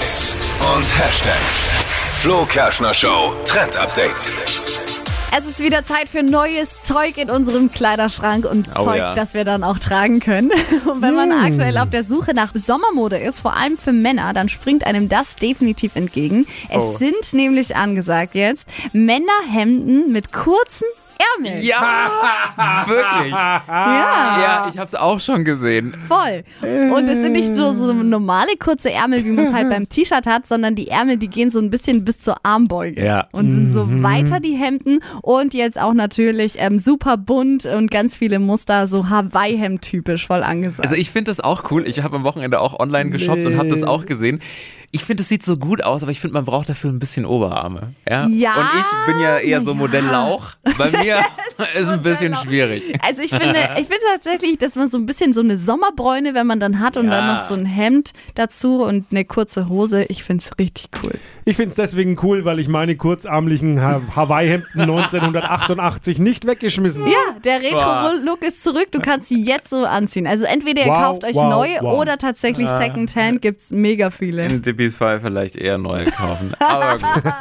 Hits und Hashtags. Flo Kerschner Show Trend Update. Es ist wieder Zeit für neues Zeug in unserem Kleiderschrank und Oh Zeug, ja. das wir dann auch tragen können. Und wenn man aktuell auf der Suche nach Sommermode ist, vor allem für Männer, dann springt einem das definitiv entgegen. Es Oh. sind nämlich angesagt jetzt Männerhemden mit kurzen Ärmeln. Ja, wirklich. Ja, Ja, ich hab's auch schon gesehen. voll. Und es sind nicht so, so normale kurze Ärmel, wie man es halt beim T-Shirt hat, sondern die Ärmel, die gehen so ein bisschen bis zur Armbeuge. Ja. Und sind so weiter die Hemden und jetzt auch natürlich ähm, super bunt und ganz viele Muster, so Hawaii-Hemd typisch voll angesagt. Also ich finde das auch cool. Ich habe am Wochenende auch online geshoppt und habe das auch gesehen. Ich finde, es sieht so gut aus, aber ich finde, man braucht dafür ein bisschen Oberarme. Ja? Ja, Und ich bin ja eher so Modell Lauch. Bei mir ist ein bisschen schwierig. Also ich finde, ich finde tatsächlich, dass man so ein bisschen so eine Sommerbräune, wenn man dann hat und Ja. dann noch so ein Hemd dazu und eine kurze Hose, ich finde es richtig cool. Ich finde es deswegen cool, weil ich meine kurzarmlichen Ha- Hawaii-Hemden 1988 nicht weggeschmissen habe. Ja, der Retro-Look ist zurück. Du kannst sie jetzt so anziehen. Also entweder ihr Wow, kauft euch wow, neue wow. oder tatsächlich Secondhand gibt's mega viele. In Dippis Fall vielleicht eher neu kaufen. Aber gut.